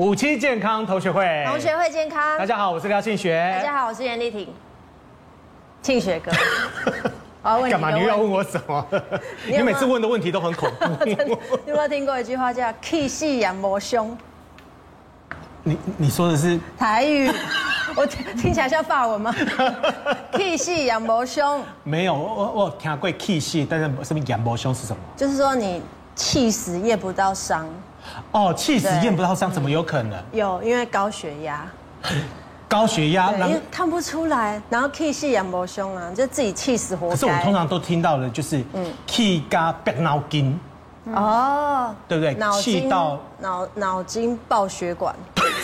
五期健康同学会，同学会健康。大家好，我是廖庆学。大家好，我是严丽婷。庆学哥，我要问你，干嘛？你又要问我什么？你，你每次问的问题都很恐怖。你有没有听过一句话叫“气势仰魔凶”？你你说的是台语？我听起来像法文吗？气势仰魔凶？没有，我我我听过气势，但是什么仰魔胸是什么？就是说你气死验不到伤。哦，气死验不到伤，怎么有可能？有，因为高血压。高血压，因为看不出来，然后气势仰魔凶啊，就自己气死活该。可是我们通常都听到的就是，嗯，气加白脑筋。哦，对不对？气到脑脑筋爆血管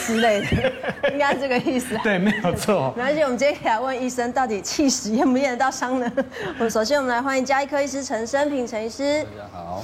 之类的，应该是这个意思。对，没有错。没关系，我们今天来问医生，到底气死验不验得到伤呢？我首先我们来欢迎加医科医师陈生平陈医师。大家好。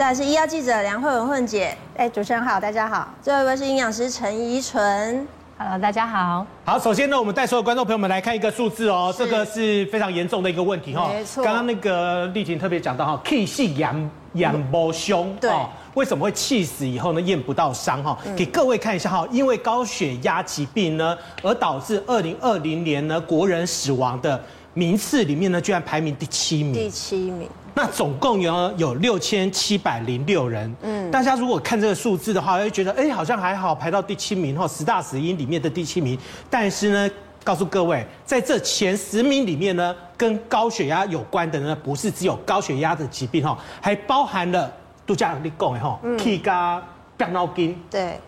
再来是医药记者梁慧文混姐，哎，主持人好，大家好。最后一位是营养师陈怡纯，Hello，大家好。好，首先呢，我们带所有观众朋友们来看一个数字哦，这个是非常严重的一个问题哈。没错。刚刚那个丽婷特别讲到哈，气势仰仰魔凶，对，为什么会气死以后呢验不到伤哈？给各位看一下哈，因为高血压疾病呢，而导致二零二零年呢国人死亡的名次里面呢，居然排名第七名。第七名。那总共有有六千七百零六人，嗯，大家如果看这个数字的话，会觉得，哎，好像还好，排到第七名哈，十大死因里面的第七名。但是呢，告诉各位，在这前十名里面呢，跟高血压有关的呢，不是只有高血压的疾病哈，还包含了度假你讲的哈，气加白脑筋，对，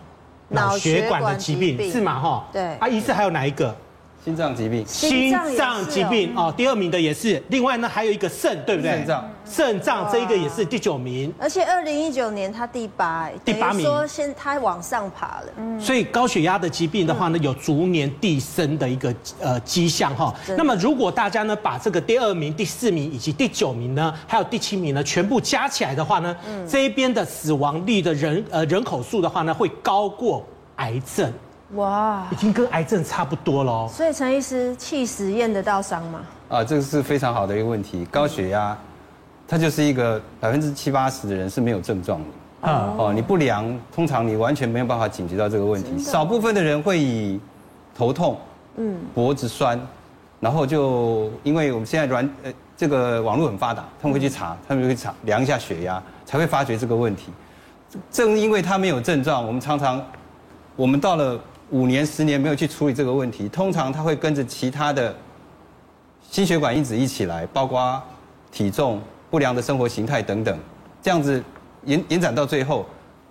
脑血管的疾病是吗？哈，对，啊，疑似还有哪一个？心脏疾病，心脏疾病哦，第二名的也是。另外呢，还有一个肾，对不对？肾脏，肾脏这一个也是第九名。而且二零一九年他第八，第八名。说现他往上爬了。嗯。所以高血压的疾病的话呢，有逐年递升的一个呃迹象哈。那么如果大家呢把这个第二名、第四名以及第九名呢，还有第七名呢，全部加起来的话呢，这一边的死亡率的人呃人口数的话呢，会高过癌症。哇，已经跟癌症差不多了。所以陈医师，气死验得到伤吗？啊，这个是非常好的一个问题。高血压，它就是一个百分之七八十的人是没有症状的。啊，哦，你不量，通常你完全没有办法警觉到这个问题。少部分的人会以头痛，嗯，脖子酸，然后就因为我们现在软呃这个网络很发达，他们会去查，他们会查量一下血压，才会发觉这个问题。正因为他没有症状，我们常常我们到了。五年、十年没有去处理这个问题，通常他会跟着其他的心血管因子一起来，包括体重、不良的生活形态等等，这样子延延展到最后，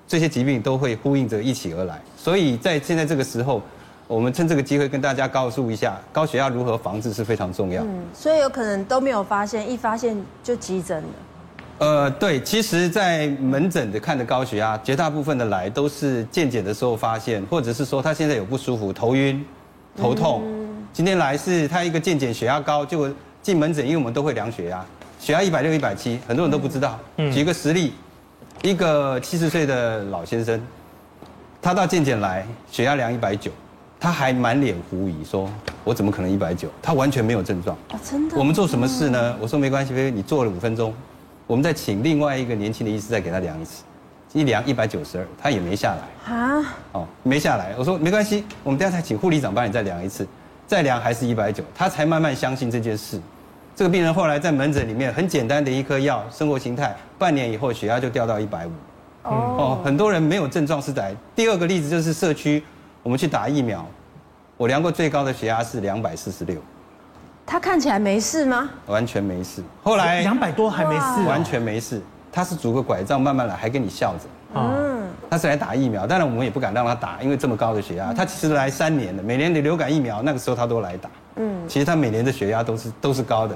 这些疾病都会呼应着一起而来。所以在现在这个时候，我们趁这个机会跟大家告诉一下，高血压如何防治是非常重要。嗯，所以有可能都没有发现，一发现就急诊了。呃，对，其实，在门诊的看的高血压，绝大部分的来都是健检的时候发现，或者是说他现在有不舒服，头晕、头痛。今天来是他一个健检血压高，就进门诊，因为我们都会量血压，血压一百六、一百七，很多人都不知道。举个实例，一个七十岁的老先生，他到健检来，血压量一百九，他还满脸狐疑，说：“我怎么可能一百九？”他完全没有症状。啊，真的？我们做什么事呢？我说没关系，菲菲，你坐了五分钟。我们再请另外一个年轻的医师再给他量一次，一量一百九十二，他也没下来啊，哦，没下来。我说没关系，我们等下再请护理长帮你再量一次，再量还是一百九，他才慢慢相信这件事。这个病人后来在门诊里面很简单的一颗药，生活形态，半年以后血压就掉到一百五。哦，很多人没有症状是在第二个例子就是社区，我们去打疫苗，我量过最高的血压是两百四十六。他看起来没事吗？完全没事。后来两百多还没事，完全没事。他是拄个拐杖慢慢来，还跟你笑着。嗯，他是来打疫苗，当然我们也不敢让他打，因为这么高的血压。他其实来三年了，每年的流感疫苗那个时候他都来打。嗯，其实他每年的血压都是都是高的。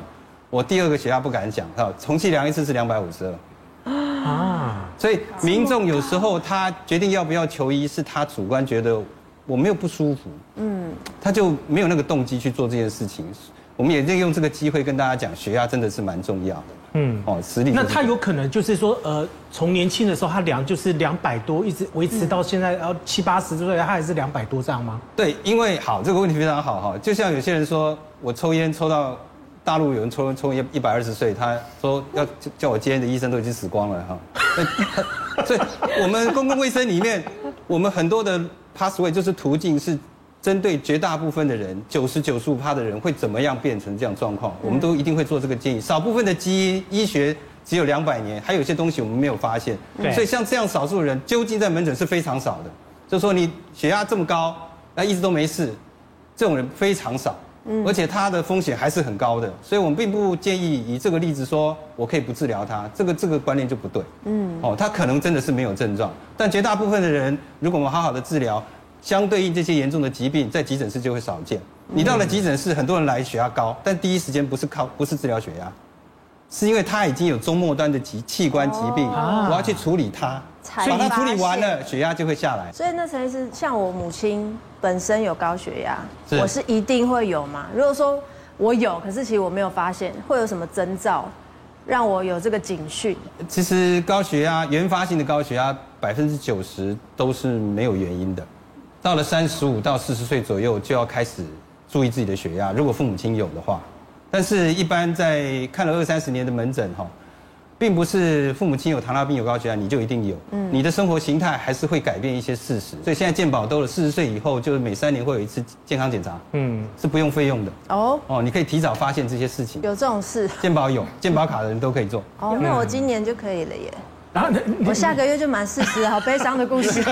我第二个血压不敢讲，哈，重新量一次是两百五十二。啊，所以民众有时候他决定要不要求医，是他主观觉得我没有不舒服，嗯，他就没有那个动机去做这件事情。我们也利用这个机会跟大家讲，血压真的是蛮重要的。嗯，哦，实力。那他有可能就是说，呃，从年轻的时候他量就是两百多，一直维持到现在，然后七八十岁他还是两百多这样吗？对，因为好，这个问题非常好哈。就像有些人说我抽烟抽到大陆有人抽抽烟一百二十岁，他说要叫我戒烟的医生都已经死光了哈。所以我们公共卫生里面，我们很多的 pathway 就是途径是针对绝大部分的人，九十九十五趴的人会怎么样变成这样状况，我们都一定会做这个建议。少部分的基因医学只有两百年，还有一些东西我们没有发现，所以像这样少数人，究竟在门诊是非常少的。就说你血压这么高，那一直都没事，这种人非常少。而且它的风险还是很高的，所以我们并不建议以这个例子说我可以不治疗它，这个这个观念就不对。嗯，哦，他可能真的是没有症状，但绝大部分的人，如果我们好好的治疗，相对应这些严重的疾病，在急诊室就会少见。你到了急诊室，很多人来血压高，但第一时间不是靠不是治疗血压，是因为他已经有中末端的疾器官疾病，我要去处理它。把它处理完了，血压就会下来。所以那陈医师，像我母亲本身有高血压，我是一定会有嘛？如果说我有，可是其实我没有发现，会有什么征兆让我有这个警讯？其实高血压原发性的高血压百分之九十都是没有原因的，到了三十五到四十岁左右就要开始注意自己的血压。如果父母亲有的话，但是一般在看了二三十年的门诊哈。并不是父母亲有糖尿病有高血压你就一定有，嗯，你的生活形态还是会改变一些事实，所以现在健保都了四十岁以后，就是每三年会有一次健康检查，嗯，是不用费用的，哦，哦，你可以提早发现这些事情，有这种事，健保有，健保卡的人都可以做，哦，那我今年就可以了耶，然后我下个月就满四十，好悲伤的故事，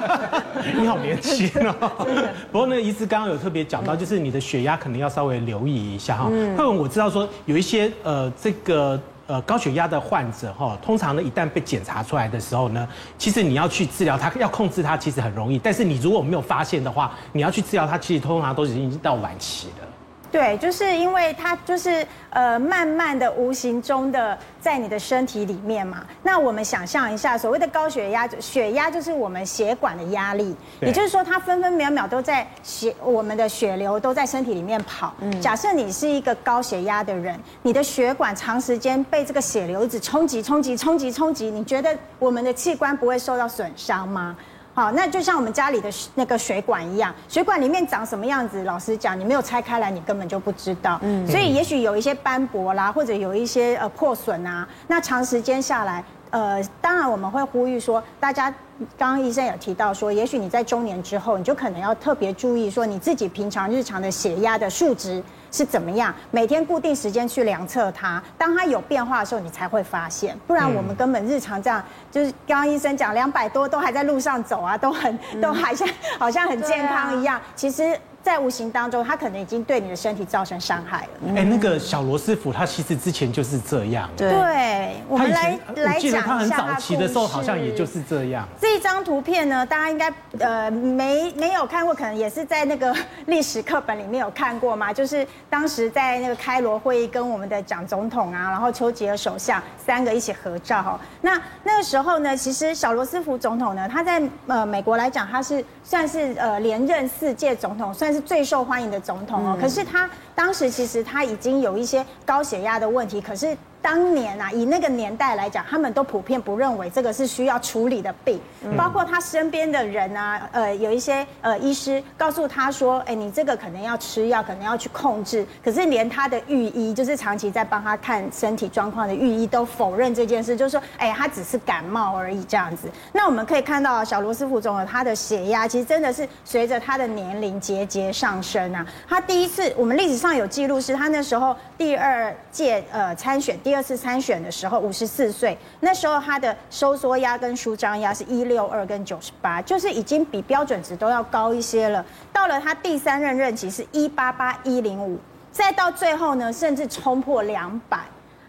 你好年轻哦，不过那个医师刚刚有特别讲到，就是你的血压可能要稍微留意一下哈，嗯，慧文我知道说有一些呃这个。呃，高血压的患者哈，通常呢，一旦被检查出来的时候呢，其实你要去治疗它，要控制它，其实很容易。但是你如果没有发现的话，你要去治疗它，其实通常都已经到晚期了。对，就是因为它就是呃，慢慢的、无形中的在你的身体里面嘛。那我们想象一下，所谓的高血压，血压就是我们血管的压力，也就是说，它分分秒秒都在血，我们的血流都在身体里面跑。嗯，假设你是一个高血压的人，你的血管长时间被这个血流一直冲击、冲击、冲击、冲击，你觉得我们的器官不会受到损伤吗？好，那就像我们家里的那个水管一样，水管里面长什么样子，老实讲，你没有拆开来，你根本就不知道。嗯，所以也许有一些斑驳啦，或者有一些呃破损啊，那长时间下来，呃，当然我们会呼吁说，大家。刚刚医生有提到说，也许你在中年之后，你就可能要特别注意说，你自己平常日常的血压的数值是怎么样，每天固定时间去量测它。当它有变化的时候，你才会发现，不然我们根本日常这样，就是刚刚医生讲两百多都还在路上走啊，都很都还像好像很健康一样，其实。在无形当中，他可能已经对你的身体造成伤害了。哎，那个小罗斯福，他其实之前就是这样。对，我们来来讲一下他很早期的时候，好像也就是这样。这一张图片呢，大家应该呃没没有看过，可能也是在那个 历史课本里面有看过嘛。就是当时在那个开罗会议，跟我们的蒋总统啊，然后丘吉尔首相三个一起合照哈。那那个时候呢，其实小罗斯福总统呢，他在呃美国来讲，他是算是呃连任四届总统，算。是最受欢迎的总统哦，可是他当时其实他已经有一些高血压的问题，可是。当年啊，以那个年代来讲，他们都普遍不认为这个是需要处理的病，包括他身边的人啊，呃，有一些呃医师告诉他说，哎，你这个可能要吃药，可能要去控制。可是连他的御医，就是长期在帮他看身体状况的御医，都否认这件事，就是说，哎，他只是感冒而已这样子。那我们可以看到，小罗斯福总统他的血压其实真的是随着他的年龄节节上升啊。他第一次，我们历史上有记录是他那时候第二届呃参选第。第二次参选的时候，五十四岁，那时候他的收缩压跟舒张压是一六二跟九十八，就是已经比标准值都要高一些了。到了他第三任任期是一八八一零五，再到最后呢，甚至冲破两百。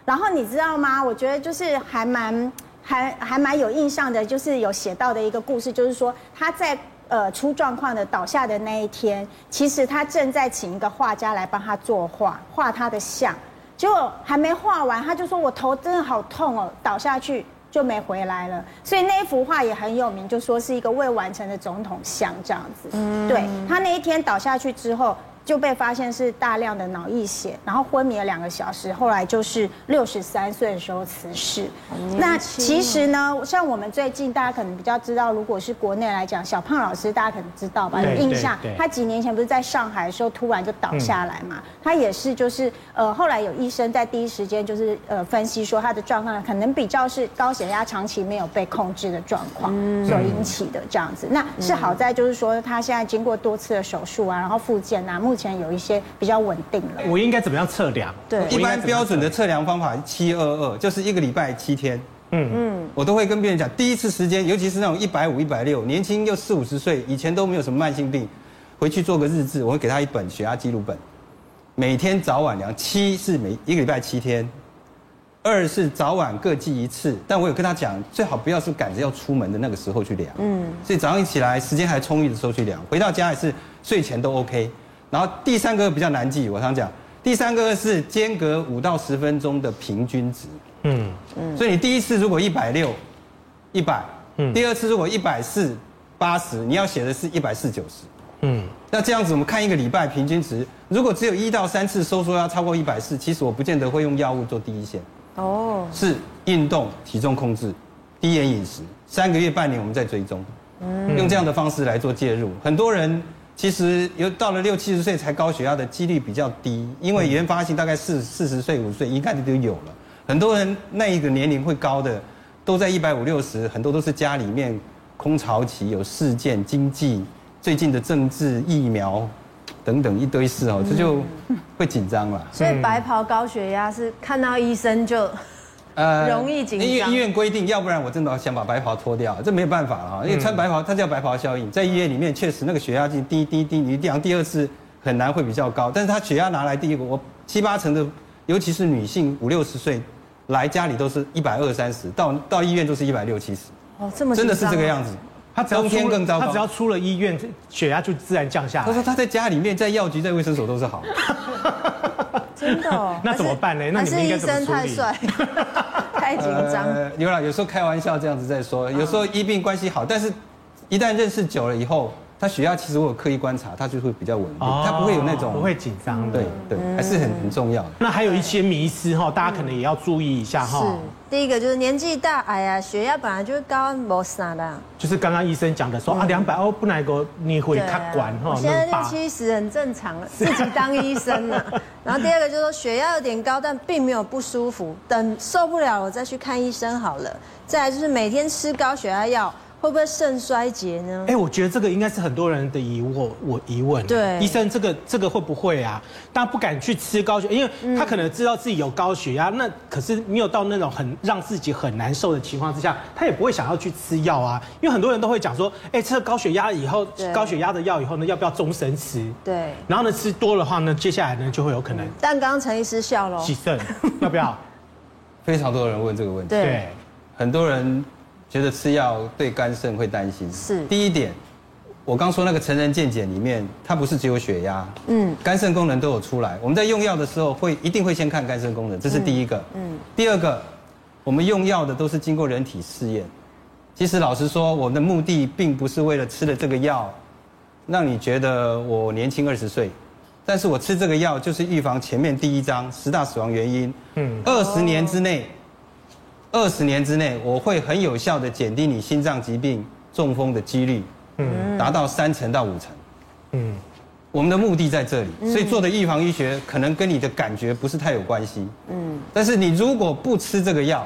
然后你知道吗？我觉得就是还蛮还还蛮有印象的，就是有写到的一个故事，就是说他在呃出状况的倒下的那一天，其实他正在请一个画家来帮他作画，画他的像。结果还没画完，他就说：“我头真的好痛哦，倒下去就没回来了。”所以那一幅画也很有名，就说是一个未完成的总统像这样子。嗯，对，他那一天倒下去之后，就被发现是大量的脑溢血，然后昏迷了两个小时，后来就是六十三岁的时候辞世。那其实呢，像我们最近大家可能比较知道，如果是国内来讲，小胖老师大家可能知道吧？有印象，他几年前不是在上海的时候突然就倒下来嘛？他也是就是呃，后来有医生在第一时间就是呃分析说他的状况可能比较是高血压长期没有被控制的状况所引起的这样子。那是好在就是说他现在经过多次的手术啊，然后复健啊，目前有一些比较稳定了。我应该怎么样测量？对，一般标准的测量方法七二二，就是一个礼拜七天。嗯嗯，我都会跟别人讲，第一次时间，尤其是那种一百五、一百六，年轻又四五十岁，以前都没有什么慢性病，回去做个日志，我会给他一本血压记录本，每天早晚量。七是每一个礼拜七天，二是早晚各记一次。但我有跟他讲，最好不要是赶着要出门的那个时候去量。嗯，所以早上一起来，时间还充裕的时候去量，回到家还是睡前都 OK。然后第三个比较难记，我常讲，第三个是间隔五到十分钟的平均值。嗯嗯，所以你第一次如果一百六，一百，嗯，第二次如果一百四，八十，你要写的是一百四九十。嗯，那这样子我们看一个礼拜平均值，如果只有一到三次收缩要超过一百四，其实我不见得会用药物做第一线。哦，是运动、体重控制、低盐饮食，三个月、半年我们再追踪，嗯，用这样的方式来做介入，很多人。其实有到了六七十岁才高血压的几率比较低，因为原发性大概四四十岁五十岁应该就有了。很多人那一个年龄会高的，都在一百五六十，很多都是家里面空巢期有事件、经济、最近的政治、疫苗等等一堆事哦，这就会紧张了。所以白袍高血压是看到医生就。呃，容易紧张。医院医院规定，要不然我真的想把白袍脱掉，这没有办法哈。因为穿白袍，它叫白袍效应，在医院里面确实那个血压计滴滴滴，你量第二次很难会比较高，但是他血压拿来第一个，我七八成的，尤其是女性五六十岁来家里都是一百二三十，到到医院都是一百六七十。哦，这么真的是这个样子。他只要冬天更糟糕，他只要出了医院，血压就自然降下来。他说他在家里面，在药局，在卫生所都是好。真的、哦？那怎么办呢？那你们应该怎么处理？还是医生太帅，太紧张、呃。有啦，有时候开玩笑这样子在说，有时候医病关系好，但是一旦认识久了以后。他血压其实我有刻意观察，他就会比较稳定，他不会有那种不会紧张，对对，还是很很重要的。那还有一些迷思哈，大家可能也要注意一下哈。是，第一个就是年纪大，哎呀，血压本来就是高，没啥的。就是刚刚医生讲的说啊，两百哦，不能够你会卡管哈。现在六七十很正常，自己当医生了。然后第二个就是说血压有点高，但并没有不舒服，等受不了我再去看医生好了。再来就是每天吃高血压药。会不会肾衰竭呢？哎，我觉得这个应该是很多人的疑惑，我疑问。对，医生，这个这个会不会啊？大家不敢去吃高血，因为他可能知道自己有高血压，那可是没有到那种很让自己很难受的情况之下，他也不会想要去吃药啊。因为很多人都会讲说，哎，吃了高血压以后，高血压的药以后呢，要不要终身吃？对。然后呢，吃多的话呢，接下来呢就会有可能。但刚刚陈医师笑了。洗肾要不要？非常多人问这个问题。对。很多人。觉得吃药对肝肾会担心。是第一点，我刚说那个成人健检里面，它不是只有血压，嗯，肝肾功能都有出来。我们在用药的时候会一定会先看肝肾功能，这是第一个。嗯，第二个，我们用药的都是经过人体试验。其实老实说，我们的目的并不是为了吃了这个药，让你觉得我年轻二十岁，但是我吃这个药就是预防前面第一章十大死亡原因。嗯，二十年之内。二十年之内，我会很有效的减低你心脏疾病、中风的几率，嗯，达到三成到五成，嗯，我们的目的在这里，所以做的预防医学可能跟你的感觉不是太有关系，嗯，但是你如果不吃这个药，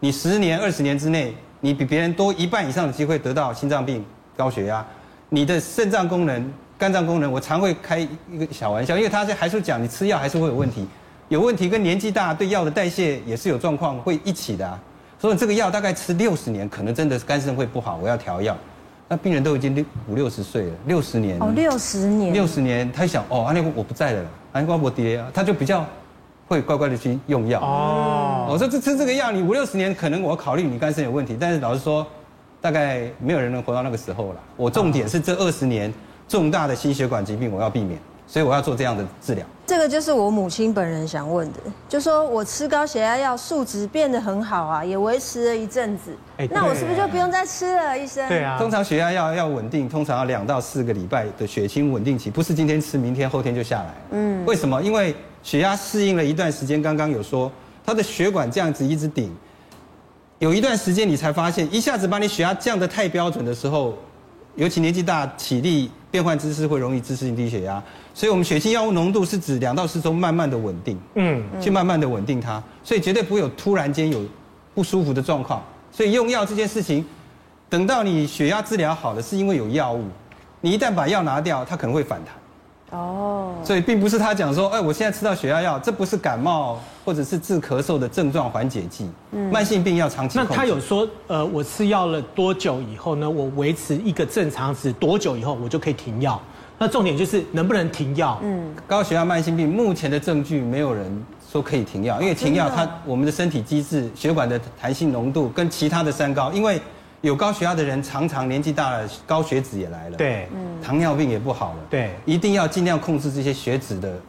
你十年、二十年之内，你比别人多一半以上的机会得到心脏病、高血压，你的肾脏功能、肝脏功能，我常会开一个小玩笑，因为他是还是讲你吃药还是会有问题，有问题跟年纪大对药的代谢也是有状况会一起的啊。所以这个药大概吃六十年，可能真的肝肾会不好，我要调药。那病人都已经六五六十岁了，六十年哦，六十年，六十年，他想哦，那我不在了，安瓜伯爹啊，他就比较会乖乖的去用药哦。我说这吃这个药，你五六十年，可能我考虑你肝肾有问题，但是老实说，大概没有人能活到那个时候了。我重点是这二十年重大的心血管疾病我要避免。所以我要做这样的治疗。这个就是我母亲本人想问的，就说我吃高血压药，数值变得很好啊，也维持了一阵子，那我是不是就不用再吃了，医生？对啊。通常血压药要稳定，通常要两到四个礼拜的血清稳定期，不是今天吃，明天后天就下来。嗯。为什么？因为血压适应了一段时间，刚刚有说，它的血管这样子一直顶，有一段时间你才发现，一下子把你血压降得太标准的时候，尤其年纪大，体力。变换姿势会容易姿势性低血压，所以我们血清药物浓度是指两到四周慢慢的稳定，嗯，去慢慢的稳定它，所以绝对不会有突然间有不舒服的状况。所以用药这件事情，等到你血压治疗好了，是因为有药物，你一旦把药拿掉，它可能会反弹。哦，所以并不是他讲说，哎，我现在吃到血压药，这不是感冒或者是治咳嗽的症状缓解剂。嗯，慢性病要长期。那他有说，呃，我吃药了多久以后呢？我维持一个正常值多久以后，我就可以停药？那重点就是能不能停药？嗯，高血压慢性病目前的证据没有人说可以停药，因为停药它我们的身体机制、血管的弹性浓度跟其他的三高，因为。有高血压的人，常常年纪大了，高血脂也来了。对，糖尿病也不好了。对，一定要尽量控制这些血脂的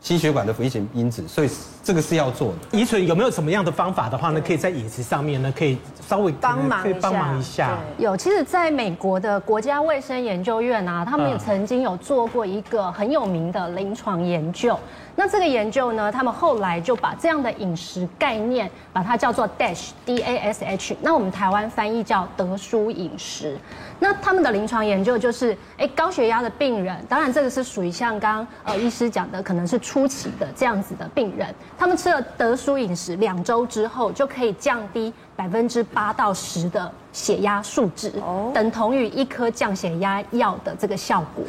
心血管的危险因子，所以这个是要做的。怡纯有没有什么样的方法的话呢？可以在饮食上面呢，可以稍微帮忙一下。帮忙一下。有，其实在美国的国家卫生研究院啊，他们也曾经有做过一个很有名的临床研究。那这个研究呢，他们后来就把这样的饮食概念，把它叫做 DASH D A S H。那我们台湾翻译叫德舒饮食。那他们的临床研究就是，哎，高血压的病人，当然这个是属于像刚呃医师讲的，可能是初期的这样子的病人，他们吃了德舒饮食两周之后，就可以降低。百分之八到十的血压数值，等同于一颗降血压药的这个效果。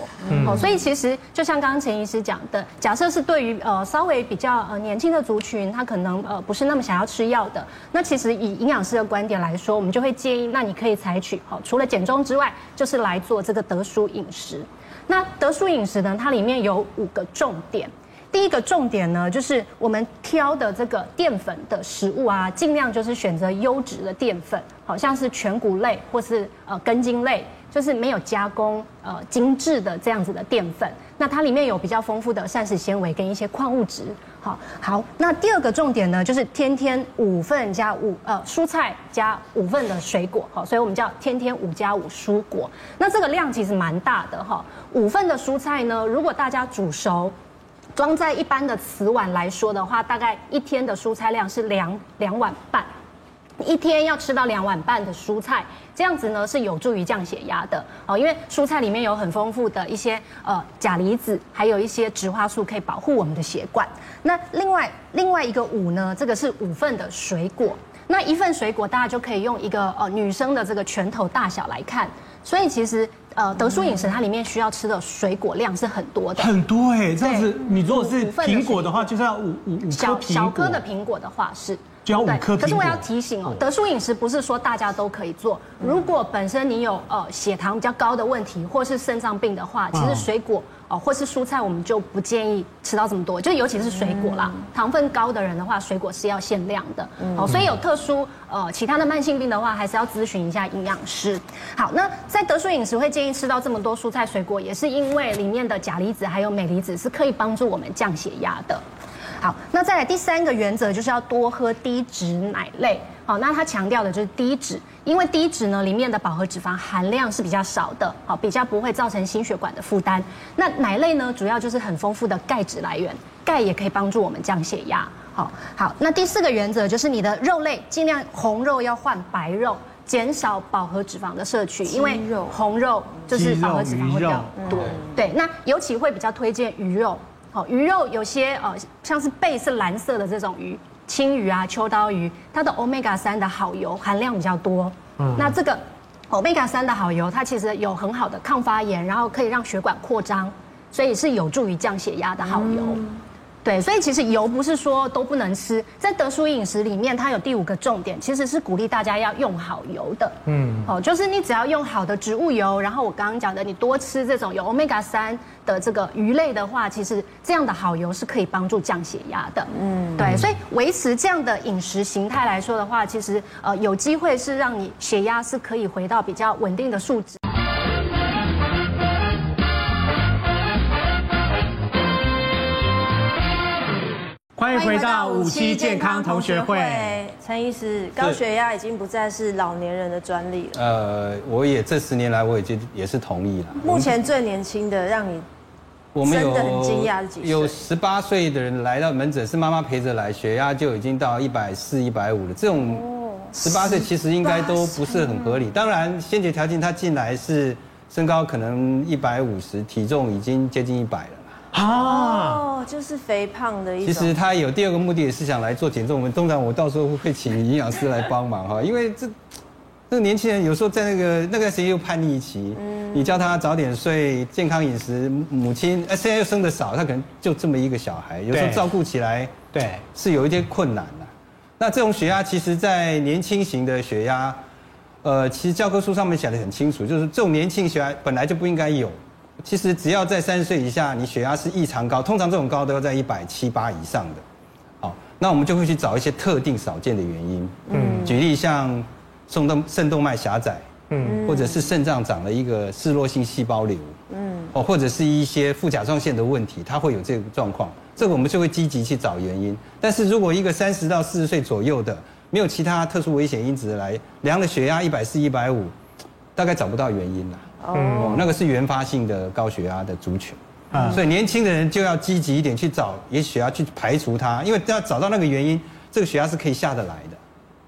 哦，所以其实就像刚刚陈医师讲的，假设是对于呃稍微比较呃年轻的族群，他可能呃不是那么想要吃药的，那其实以营养师的观点来说，我们就会建议，那你可以采取哦，除了减重之外，就是来做这个得舒饮食。那德舒饮食呢，它里面有五个重点。第一个重点呢，就是我们挑的这个淀粉的食物啊，尽量就是选择优质的淀粉，好像是全谷类或是呃根茎类，就是没有加工呃精致的这样子的淀粉。那它里面有比较丰富的膳食纤维跟一些矿物质。好，好，那第二个重点呢，就是天天五份加五呃蔬菜加五份的水果。好，所以我们叫天天五加五蔬果。那这个量其实蛮大的哈，五份的蔬菜呢，如果大家煮熟。装在一般的瓷碗来说的话，大概一天的蔬菜量是两两碗半，一天要吃到两碗半的蔬菜，这样子呢是有助于降血压的哦。因为蔬菜里面有很丰富的一些呃钾离子，还有一些植化素可以保护我们的血管。那另外另外一个五呢，这个是五份的水果，那一份水果大家就可以用一个呃女生的这个拳头大小来看，所以其实。呃，德叔饮食它里面需要吃的水果量是很多的，很多哎、欸，这样子你如果是苹果的话，就是要五五五颗小小颗的苹果的话是。就要五颗。可是我要提醒哦，德叔饮食不是说大家都可以做。如果本身你有呃血糖比较高的问题，或是肾脏病的话，其实水果哦或是蔬菜，我们就不建议吃到这么多。就尤其是水果啦，糖分高的人的话，水果是要限量的。哦，所以有特殊呃其他的慢性病的话，还是要咨询一下营养师。好，那在德叔饮食会建议吃到这么多蔬菜水果，也是因为里面的钾离子还有镁离子是可以帮助我们降血压的。好，那再来第三个原则就是要多喝低脂奶类。好，那它强调的就是低脂，因为低脂呢里面的饱和脂肪含量是比较少的，好，比较不会造成心血管的负担。那奶类呢，主要就是很丰富的钙质来源，钙也可以帮助我们降血压。好，好，那第四个原则就是你的肉类尽量红肉要换白肉，减少饱和脂肪的摄取，因为红肉就是饱和脂肪会比较多。对，那尤其会比较推荐鱼肉。好，鱼肉有些呃，像是背是蓝色的这种鱼，青鱼啊、秋刀鱼，它的 omega 三的好油含量比较多。嗯，那这个 omega 三的好油，它其实有很好的抗发炎，然后可以让血管扩张，所以是有助于降血压的好油。嗯对，所以其实油不是说都不能吃，在德叔饮食里面，它有第五个重点，其实是鼓励大家要用好油的。嗯，哦，就是你只要用好的植物油，然后我刚刚讲的，你多吃这种有 omega 三的这个鱼类的话，其实这样的好油是可以帮助降血压的。嗯，对，所以维持这样的饮食形态来说的话，其实呃有机会是让你血压是可以回到比较稳定的数值。欢迎回到五期健康同学会。陈医师，高血压已经不再是老年人的专利了。呃，我也这十年来，我已经也是同意了。目前最年轻的让你真的很惊讶的几岁？有十八岁的人来到门诊，是妈妈陪着来，血压就已经到一百四、一百五了。这种十八岁其实应该都不是很合理。当然，先决条件他进来是身高可能一百五十，体重已经接近一百了。哦，就是肥胖的意思。其实他有第二个目的，也是想来做减重。我们通常我到时候会请营养师来帮忙哈，因为这这个年轻人有时候在那个那个时间又叛逆期，你叫他早点睡、健康饮食，母亲哎现在又生的少，他可能就这么一个小孩，有时候照顾起来对是有一些困难的。那这种血压，其实在年轻型的血压，呃，其实教科书上面写的很清楚，就是这种年轻血压本来就不应该有。其实只要在三十岁以下，你血压是异常高，通常这种高都要在一百七八以上的，好，那我们就会去找一些特定少见的原因，嗯，举例像肾动肾动脉狭窄，嗯，或者是肾脏长了一个嗜弱性细胞瘤，嗯，哦，或者是一些副甲状腺的问题，它会有这个状况，这个我们就会积极去找原因。但是如果一个三十到四十岁左右的，没有其他特殊危险因子来量了血压一百四、一百五，大概找不到原因了。哦，那个是原发性的高血压的族群，啊，所以年轻的人就要积极一点去找，也许要去排除它，因为要找到那个原因，这个血压是可以下得来的，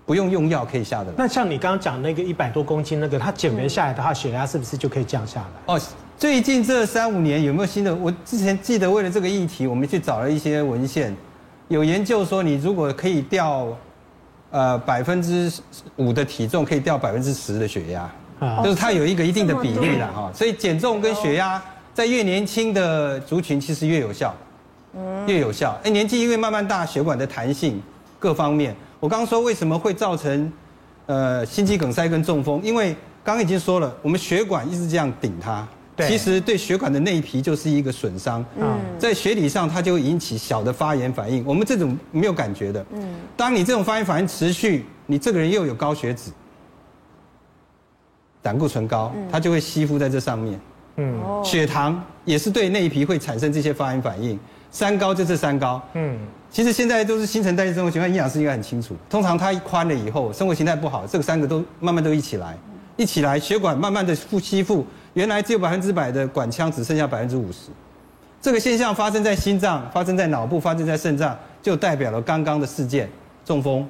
不用用药可以下得来。那像你刚刚讲那个一百多公斤那个，他减肥下来的话，血压是不是就可以降下来？哦，最近这三五年有没有新的？我之前记得为了这个议题，我们去找了一些文献，有研究说你如果可以掉，呃百分之五的体重，可以掉百分之十的血压。就是它有一个一定的比例了哈，所以减重跟血压在越年轻的族群其实越有效，越有效。哎，年纪因为慢慢大，血管的弹性各方面，我刚刚说为什么会造成呃心肌梗塞跟中风，因为刚刚已经说了，我们血管一直这样顶它，其实对血管的内皮就是一个损伤，在血理上它就会引起小的发炎反应，我们这种没有感觉的，嗯。当你这种发炎反应持续，你这个人又有高血脂。胆固醇高，它就会吸附在这上面。嗯，血糖也是对内皮会产生这些发炎反应。三高就是三高。嗯，其实现在都是新陈代谢生活习惯，营养师应该很清楚。通常它一宽了以后，生活形态不好，这个三个都慢慢都一起来，一起来，血管慢慢的复吸附，原来只有百分之百的管腔，只剩下百分之五十。这个现象发生在心脏，发生在脑部，发生在肾脏，就代表了刚刚的事件：中风、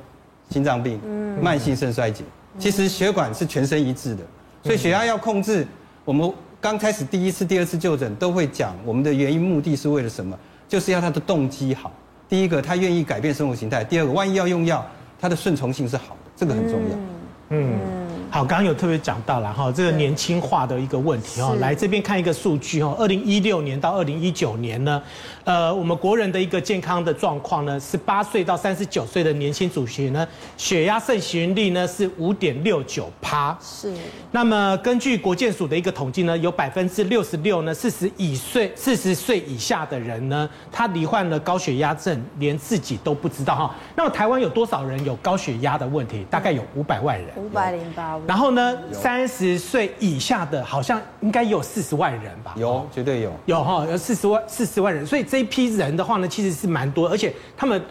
心脏病、慢性肾衰竭。其实血管是全身一致的。所以血压要控制，我们刚开始第一次、第二次就诊都会讲，我们的原因目的是为了什么？就是要他的动机好。第一个，他愿意改变生活形态；第二个，万一要用药，他的顺从性是好的，这个很重要。嗯。好，刚刚有特别讲到了哈，这个年轻化的一个问题哈。来这边看一个数据哈，二零一六年到二零一九年呢，呃，我们国人的一个健康的状况呢，十八岁到三十九岁的年轻族群呢，血压盛行率呢是五点六九趴。是。那么根据国健署的一个统计呢，有百分之六十六呢，四十以岁四十岁以下的人呢，他罹患了高血压症，连自己都不知道哈。那么台湾有多少人有高血压的问题？大概有五百万人。五百零八万。然后呢，三十岁以下的，好像应该有四十万人吧？有，绝对有，有哈，有四十万四十万人。所以这一批人的话呢，其实是蛮多，而且他们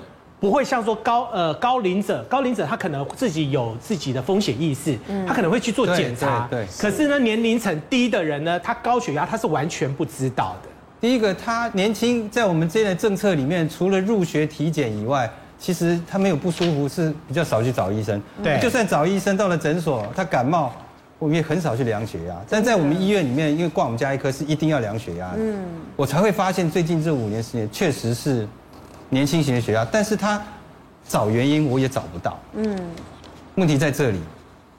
不会像说高呃高龄者，高龄者他可能自己有自己的风险意识，他可能会去做检查。对。可是呢，年龄层低的人呢，他高血压他是完全不知道的。第一个，他年轻，在我们这边的政策里面，除了入学体检以外。其实他没有不舒服，是比较少去找医生。对，就算找医生，到了诊所，他感冒，我们也很少去量血压。但在我们医院里面，因为挂我们家医科是一定要量血压的。嗯，我才会发现最近这五年时间确实是年轻型的血压，但是他找原因我也找不到。嗯，问题在这里，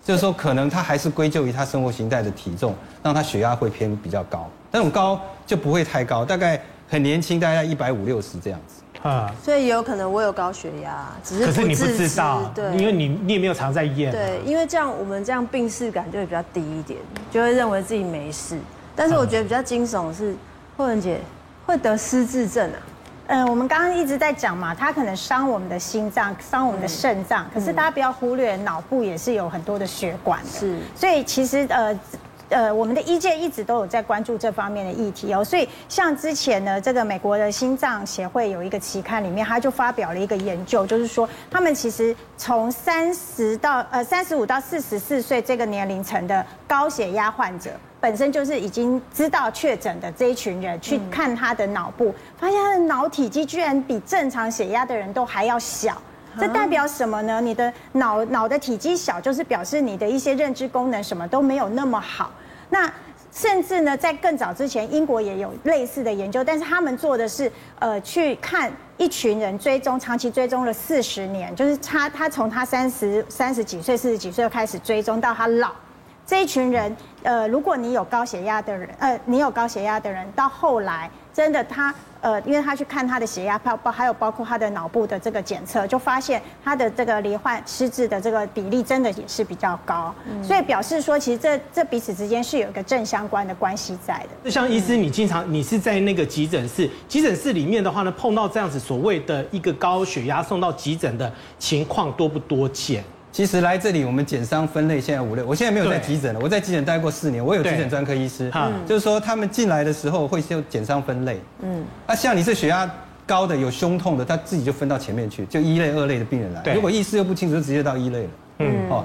就是说可能他还是归咎于他生活形态的体重，让他血压会偏比较高。那种高就不会太高，大概很年轻，大概一百五六十这样子。啊，所以有可能我有高血压，只是可是你不知道，对，因为你你也没有常在验。对，因为这样我们这样病视感就会比较低一点，就会认为自己没事。但是我觉得比较惊悚的是，慧文姐会得失智症啊。嗯，我们刚刚一直在讲嘛，它可能伤我们的心脏，伤我们的肾脏。可是大家不要忽略，脑部也是有很多的血管的。是，所以其实呃。呃，我们的医界一直都有在关注这方面的议题哦，所以像之前呢，这个美国的心脏协会有一个期刊里面，他就发表了一个研究，就是说他们其实从三十到呃三十五到四十四岁这个年龄层的高血压患者，本身就是已经知道确诊的这一群人，去看他的脑部，发现他的脑体积居然比正常血压的人都还要小。这代表什么呢？你的脑脑的体积小，就是表示你的一些认知功能什么都没有那么好。那甚至呢，在更早之前，英国也有类似的研究，但是他们做的是，呃，去看一群人追踪，长期追踪了四十年，就是他他从他三十三十几岁、四十几岁开始追踪到他老，这一群人，呃，如果你有高血压的人，呃，你有高血压的人，到后来真的他。呃，因为他去看他的血压，包包还有包括他的脑部的这个检测，就发现他的这个罹患失智的这个比例真的也是比较高，嗯、所以表示说，其实这这彼此之间是有一个正相关的关系在的。就像医师，你经常你是在那个急诊室，急诊室里面的话呢，碰到这样子所谓的一个高血压送到急诊的情况多不多见？其实来这里，我们检伤分类现在五类。我现在没有在急诊了，我在急诊待过四年，我有急诊专科医师。嗯，就是说他们进来的时候会先检伤分类。嗯，啊，像你是血压高的、有胸痛的，他自己就分到前面去，就一类、二类的病人来。对，如果意识又不清楚，就直接到一类了。嗯，哦，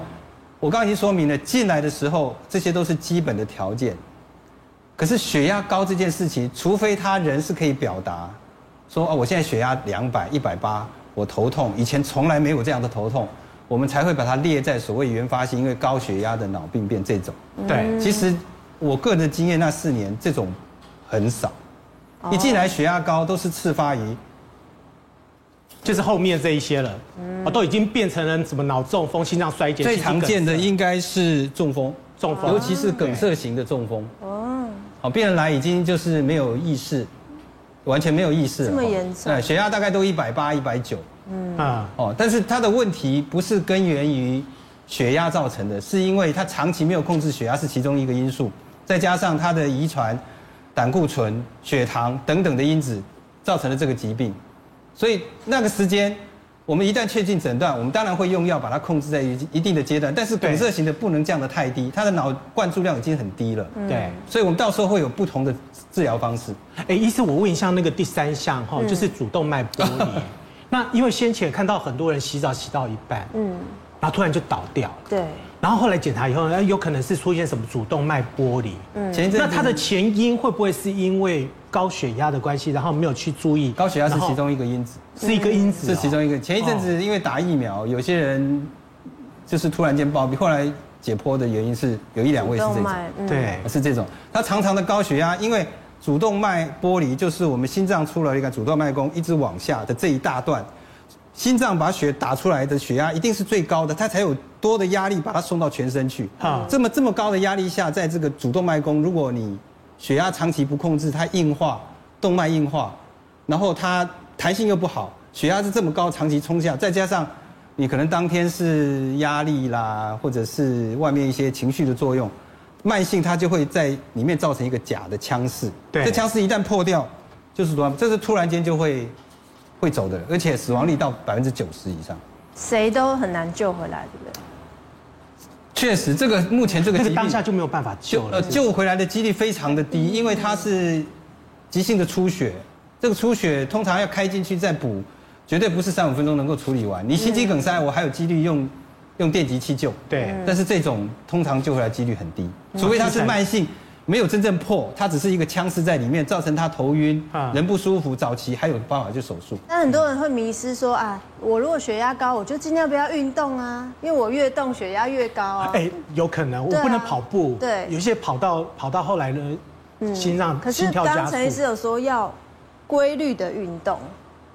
我刚刚已经说明了，进来的时候这些都是基本的条件。可是血压高这件事情，除非他人是可以表达，说哦，我现在血压两百、一百八，我头痛，以前从来没有这样的头痛。我们才会把它列在所谓原发性因为高血压的脑病变这种。对，其实我个人的经验，那四年这种很少，一进来血压高都是次发于，就是后面这一些了，啊，都已经变成了什么脑中风、心脏衰竭。最常见的应该是中风，中风，尤其是梗塞型的中风。哦，好，病人来已经就是没有意识，完全没有意识了。这么严重？对，血压大概都一百八、一百九。嗯。啊。哦，但是他的问题不是根源于血压造成的，是因为他长期没有控制血压是其中一个因素，再加上他的遗传、胆固醇、血糖等等的因子造成了这个疾病，所以那个时间我们一旦确定诊断，我们当然会用药把它控制在一一定的阶段，但是梗塞型的不能降得太低，他的脑灌注量已经很低了，对，所以我们到时候会有不同的治疗方式。哎，医生，我问一下那个第三项哈，就是主动脉剥离。那因为先前看到很多人洗澡洗到一半，嗯，然后突然就倒掉了，对，然后后来检查以后，哎，有可能是出现什么主动脉剥离，嗯，那它的前因会不会是因为高血压的关系，然后没有去注意？高血压是其中一个因子，是一个因子，是其中一个。前一阵子因为打疫苗，有些人就是突然间暴毙，后来解剖的原因是有一两位是这种，对，是这种。他常常的高血压，因为。主动脉剥离就是我们心脏出来一个主动脉弓一直往下的这一大段，心脏把血打出来的血压一定是最高的，它才有多的压力把它送到全身去。啊，这么这么高的压力下，在这个主动脉弓，如果你血压长期不控制，它硬化，动脉硬化，然后它弹性又不好，血压是这么高，长期冲下，再加上你可能当天是压力啦，或者是外面一些情绪的作用。慢性它就会在里面造成一个假的腔室，对，这腔室一旦破掉，就是说这是突然间就会会走的，而且死亡率到百分之九十以上，谁都很难救回来，对不对？确实，这个目前这个疾病当下就没有办法救了，呃，救回来的几率非常的低，因为它是急性的出血，这个出血通常要开进去再补，绝对不是三五分钟能够处理完。你心肌梗塞，我还有几率用。用电极器救，对，但是这种通常救回来几率很低，除非他是慢性，没有真正破，它只是一个腔室在里面，造成他头晕，人不舒服，早期还有办法就手术。那很多人会迷失说啊，我如果血压高，我就尽量不要运动啊，因为我越动血压越高啊。哎，有可能，我不能跑步，对，有些跑到跑到后来呢，心脏心跳加速。可是刚陈医师有说要规律的运动。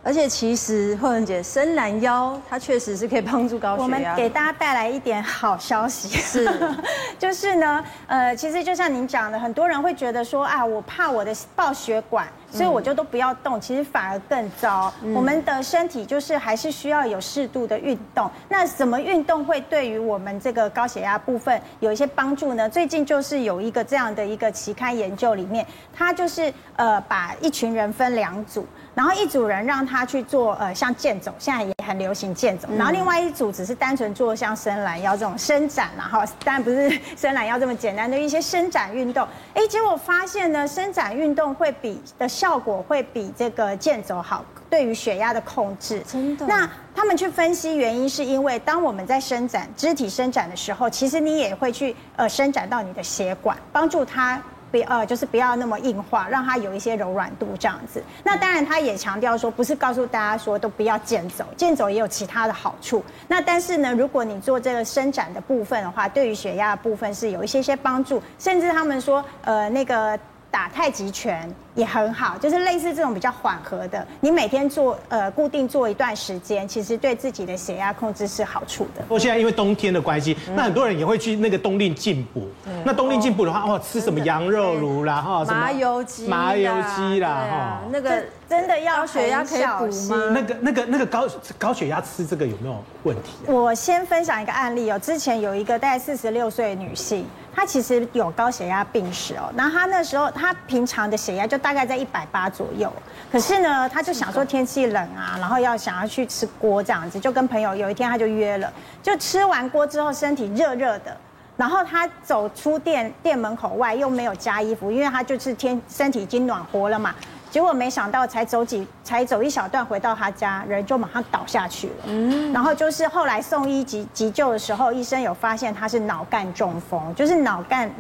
而且其实慧文姐伸懒腰，它确实是可以帮助高血压。我们给大家带来一点好消息，是，就是呢，呃，其实就像您讲的，很多人会觉得说啊，我怕我的爆血管，所以我就都不要动，其实反而更糟。我们的身体就是还是需要有适度的运动。那什么运动会对于我们这个高血压部分有一些帮助呢？最近就是有一个这样的一个期刊研究里面，它就是呃把一群人分两组。然后一组人让他去做呃像健走，现在也很流行健走。然后另外一组只是单纯做像伸懒腰这种伸展，然后当然不是伸懒腰这么简单的一些伸展运动。哎，结果发现呢，伸展运动会比的效果会比这个健走好，对于血压的控制。真的？那他们去分析原因，是因为当我们在伸展肢体伸展的时候，其实你也会去呃伸展到你的血管，帮助它。第二，就是不要那么硬化，让它有一些柔软度这样子。那当然，他也强调说，不是告诉大家说都不要健走，健走也有其他的好处。那但是呢，如果你做这个伸展的部分的话，对于血压的部分是有一些些帮助，甚至他们说，呃，那个。打太极拳也很好，就是类似这种比较缓和的，你每天做呃固定做一段时间，其实对自己的血压控制是好处的。不过现在因为冬天的关系，那很多人也会去那个冬令进补。那冬令进补的话，哦，吃什么羊肉炉啦，哈，什么麻油鸡、麻油鸡啦，哈，那个真的要血压可以补吗？那个那个那个高高血压吃这个有没有问题？我先分享一个案例哦，之前有一个大概四十六岁的女性。她其实有高血压病史哦，然后她那时候她平常的血压就大概在一百八左右，可是呢，他就想说天气冷啊，然后要想要去吃锅这样子，就跟朋友有一天他就约了，就吃完锅之后身体热热的，然后他走出店店门口外又没有加衣服，因为他就是天身体已经暖和了嘛。结果没想到，才走几才走一小段，回到他家，人就马上倒下去了。嗯，然后就是后来送医急急救的时候，医生有发现他是脑干中风，就是脑干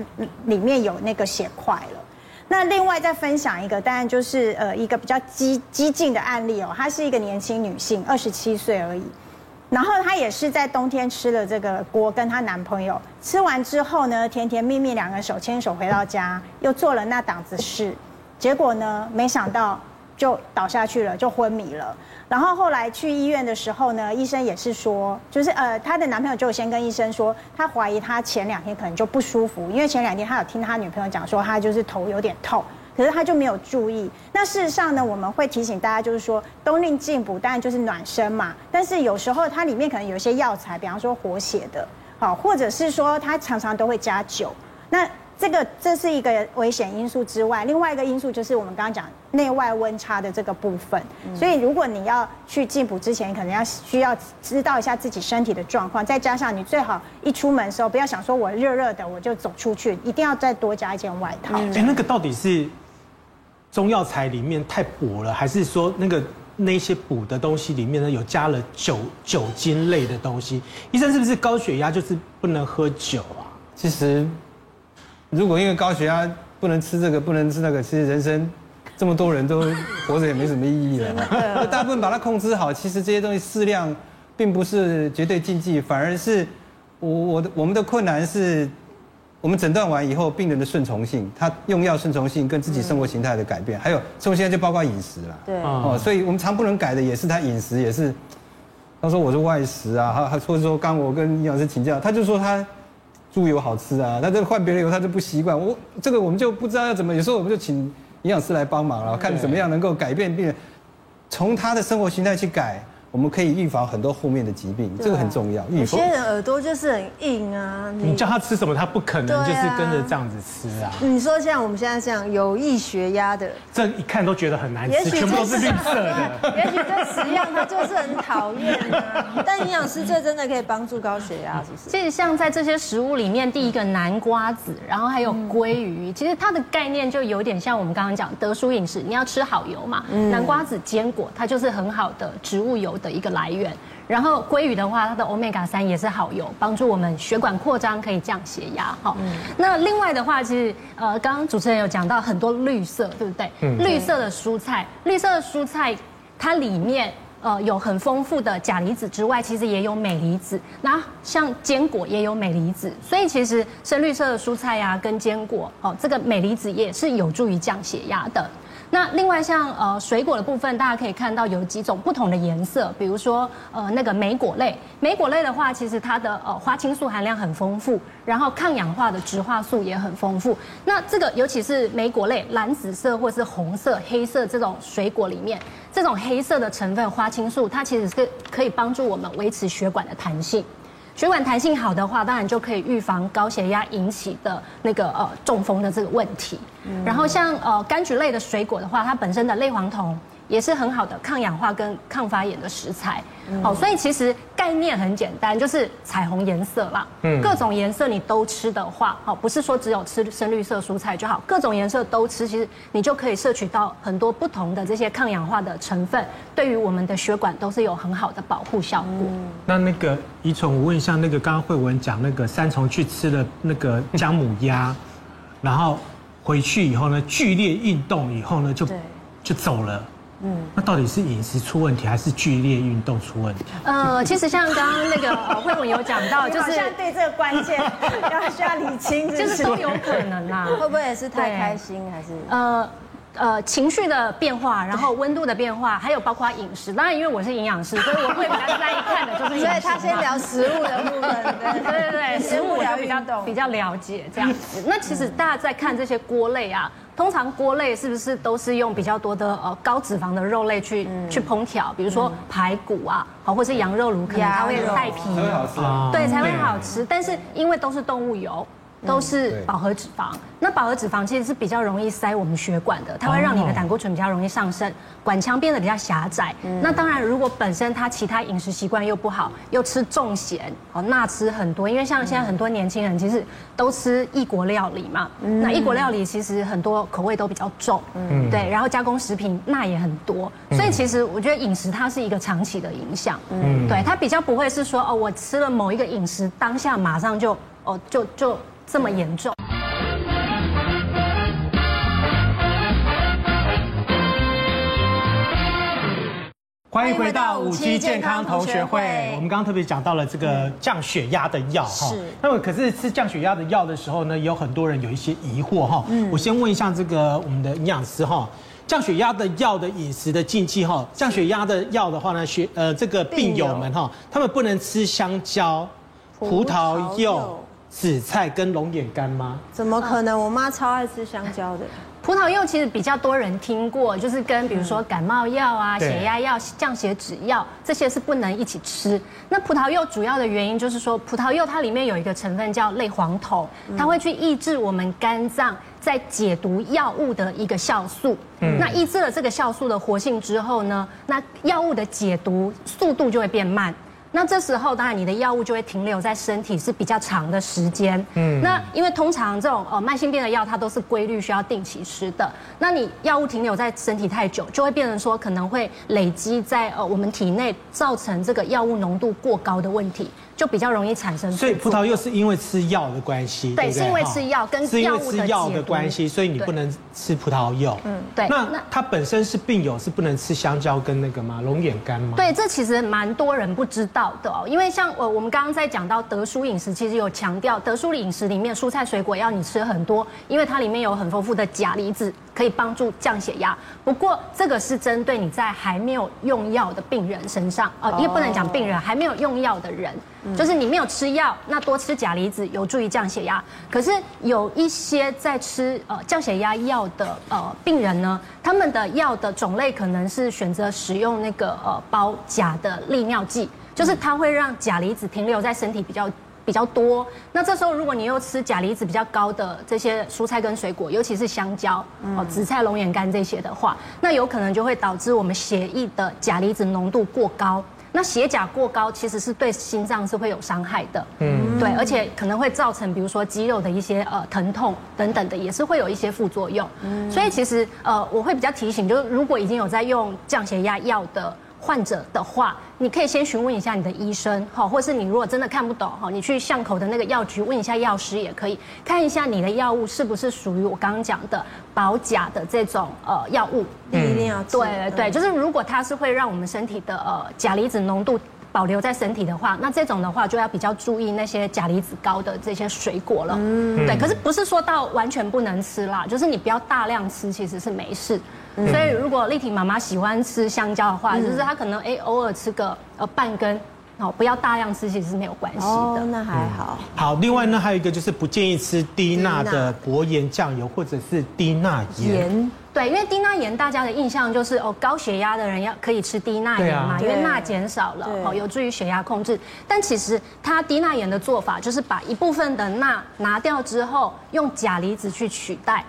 里面有那个血块了。那另外再分享一个，当然就是呃一个比较激激进的案例哦，她是一个年轻女性，二十七岁而已。然后她也是在冬天吃了这个锅，跟她男朋友吃完之后呢，甜甜蜜蜜两个手牵手回到家，又做了那档子事。结果呢，没想到就倒下去了，就昏迷了。然后后来去医院的时候呢，医生也是说，就是呃，她的男朋友就先跟医生说，他怀疑他前两天可能就不舒服，因为前两天他有听他女朋友讲说，他就是头有点痛，可是他就没有注意。那事实上呢，我们会提醒大家，就是说冬令进补当然就是暖身嘛，但是有时候它里面可能有一些药材，比方说活血的，好，或者是说它常常都会加酒，那。这个这是一个危险因素之外，另外一个因素就是我们刚刚讲内外温差的这个部分。所以如果你要去进补之前，可能要需要知道一下自己身体的状况，再加上你最好一出门的时候不要想说我热热的我就走出去，一定要再多加一件外套。哎，那个到底是中药材里面太补了，还是说那个那些补的东西里面呢有加了酒酒精类的东西？医生是不是高血压就是不能喝酒啊？其实。如果因为高血压不能吃这个，不能吃那个，其实人生这么多人都活着也没什么意义了。大部分把它控制好，其实这些东西适量，并不是绝对禁忌，反而是我我的我们的困难是，我们诊断完以后，病人的顺从性，他用药顺从性跟自己生活形态的改变，还有生活形态就包括饮食了。对哦，所以我们常不能改的也是他饮食，也是他说我是外食啊，他他或者说刚我跟营养师请教，他就说他。猪油好吃啊，他这换别的油他就不习惯。我这个我们就不知道要怎么，有时候我们就请营养师来帮忙了，看怎么样能够改变病人，从他的生活形态去改。我们可以预防很多后面的疾病，这个很重要。有些人耳朵就是很硬啊，你叫他吃什么，他不可能就是跟着这样子吃啊。你说像我们现在这样有益血压的，这一看都觉得很难吃，全部都是绿色的。也许这十样他就是很讨厌啊。但营养师这真的可以帮助高血压，是不是？其实像在这些食物里面，第一个南瓜子，然后还有鲑鱼，其实它的概念就有点像我们刚刚讲德叔饮食，你要吃好油嘛。南瓜子、坚果，它就是很好的植物油的一个来源，然后鲑鱼的话，它的 omega 三也是好油，帮助我们血管扩张，可以降血压。嗯，那另外的话，其实呃，刚刚主持人有讲到很多绿色，对不对？嗯。绿色的蔬菜，绿色的蔬菜，它里面呃有很丰富的钾离子之外，其实也有镁离子。那像坚果也有镁离子，所以其实深绿色的蔬菜呀、啊，跟坚果哦，这个镁离子也是有助于降血压的。那另外像呃水果的部分，大家可以看到有几种不同的颜色，比如说呃那个莓果类，莓果类的话，其实它的呃花青素含量很丰富，然后抗氧化的植化素也很丰富。那这个尤其是莓果类，蓝紫色或是红色、黑色这种水果里面，这种黑色的成分花青素，它其实是可以帮助我们维持血管的弹性。血管弹性好的话，当然就可以预防高血压引起的那个呃中风的这个问题。然后像呃柑橘类的水果的话，它本身的类黄酮。也是很好的抗氧化跟抗发炎的食材，好，所以其实概念很简单，就是彩虹颜色啦。嗯，各种颜色你都吃的话，好，不是说只有吃深绿色蔬菜就好，各种颜色都吃，其实你就可以摄取到很多不同的这些抗氧化的成分，对于我们的血管都是有很好的保护效果。那那个怡宠，我问一下，那个刚刚慧文讲那个三重去吃了那个姜母鸭，然后回去以后呢，剧烈运动以后呢，就就走了。嗯，那到底是饮食出问题，还是剧烈运动出问题？呃，其实像刚刚那个慧文有讲到，就是好像对这个关键 要需要理清，就是都有可能啊。会不会也是太开心，还是呃呃情绪的变化，然后温度的变化，还有包括饮食。当然，因为我是营养师，所以我会比较在意看的就是。所以他先聊食物的部分，对对对对，食物聊比较懂比较了解这样子。那其实大家在看这些锅类啊。通常锅类是不是都是用比较多的呃高脂肪的肉类去、嗯、去烹调？比如说排骨啊，好，或是羊肉炉，可能它会带皮，才会好吃啊。对，才会好吃。但是因为都是动物油。都是饱和脂肪，那饱和脂肪其实是比较容易塞我们血管的，它会让你的胆固醇比较容易上升，管腔变得比较狭窄。那当然，如果本身他其他饮食习惯又不好，又吃重咸，哦，钠吃很多，因为像现在很多年轻人其实都吃异国料理嘛，那异国料理其实很多口味都比较重，嗯，对，然后加工食品钠也很多，所以其实我觉得饮食它是一个长期的影响，嗯，对，它比较不会是说哦，我吃了某一个饮食当下马上就哦就就。这么严重。欢迎回到五期健康同学会。我们刚刚特别讲到了这个降血压的药哈。是。那么可是吃降血压的药的时候呢，也有很多人有一些疑惑哈。嗯。我先问一下这个我们的营养师哈，降血压的药的饮食的禁忌哈。降血压的药的话呢，血呃这个病友们哈，他们不能吃香蕉、葡萄柚。紫菜跟龙眼干吗？怎么可能？我妈超爱吃香蕉的。葡萄柚其实比较多人听过，就是跟比如说感冒药啊、血压药、降血脂药这些是不能一起吃。那葡萄柚主要的原因就是说，葡萄柚它里面有一个成分叫类黄酮，它会去抑制我们肝脏在解毒药物的一个酵素。嗯。那抑制了这个酵素的活性之后呢，那药物的解毒速度就会变慢。那这时候，当然你的药物就会停留在身体是比较长的时间。嗯，那因为通常这种呃慢性病的药，它都是规律需要定期吃的。那你药物停留在身体太久，就会变成说可能会累积在呃我们体内，造成这个药物浓度过高的问题。就比较容易产生。所以葡萄柚是因为吃药的关系，对，是因为吃药跟药物的药的关系，所以你不能吃葡萄柚。嗯，对。那它本身是病友是不能吃香蕉跟那个吗？龙眼干吗？对，这其实蛮多人不知道的哦。因为像我我们刚刚在讲到德叔饮食，其实有强调得舒饮食里面蔬菜水果要你吃很多，因为它里面有很丰富的钾离子，可以帮助降血压。不过这个是针对你在还没有用药的病人身上哦，因为不能讲病人，还没有用药的人。就是你没有吃药，那多吃钾离子有助于降血压。可是有一些在吃呃降血压药的呃病人呢，他们的药的种类可能是选择使用那个呃包钾的利尿剂，就是它会让钾离子停留在身体比较比较多。那这时候如果你又吃钾离子比较高的这些蔬菜跟水果，尤其是香蕉、哦紫菜、龙眼干这些的话，那有可能就会导致我们血液的钾离子浓度过高。那血钾过高其实是对心脏是会有伤害的，嗯，对，而且可能会造成比如说肌肉的一些呃疼痛等等的，也是会有一些副作用。嗯，所以其实呃我会比较提醒，就是如果已经有在用降血压药的。患者的话，你可以先询问一下你的医生，好，或是你如果真的看不懂，哈，你去巷口的那个药局问一下药师也可以，看一下你的药物是不是属于我刚刚讲的保钾的这种呃药物。嗯，一定要对对对，就是如果它是会让我们身体的呃钾离子浓度保留在身体的话，那这种的话就要比较注意那些钾离子高的这些水果了。嗯，对，可是不是说到完全不能吃啦，就是你不要大量吃，其实是没事。所以如果丽婷妈妈喜欢吃香蕉的话，就是她可能哎偶尔吃个呃半根。哦，不要大量吃，其实是没有关系的。哦，那还好。好，另外呢，还有一个就是不建议吃低钠的薄盐酱油或者是低钠盐。对，因为低钠盐大家的印象就是哦，高血压的人要可以吃低钠盐嘛，因为钠减少了，哦，有助于血压控制。但其实它低钠盐的做法就是把一部分的钠拿掉之后，用钾离子去取代。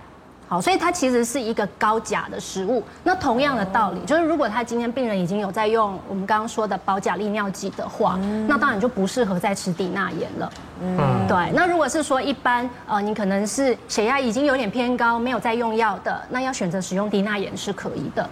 好，所以它其实是一个高钾的食物。那同样的道理，就是如果他今天病人已经有在用我们刚刚说的保钾利尿剂的话，那当然就不适合再吃低钠盐了。嗯，对。那如果是说一般，呃，你可能是血压已经有点偏高，没有在用药的，那要选择使用低钠盐是可以的。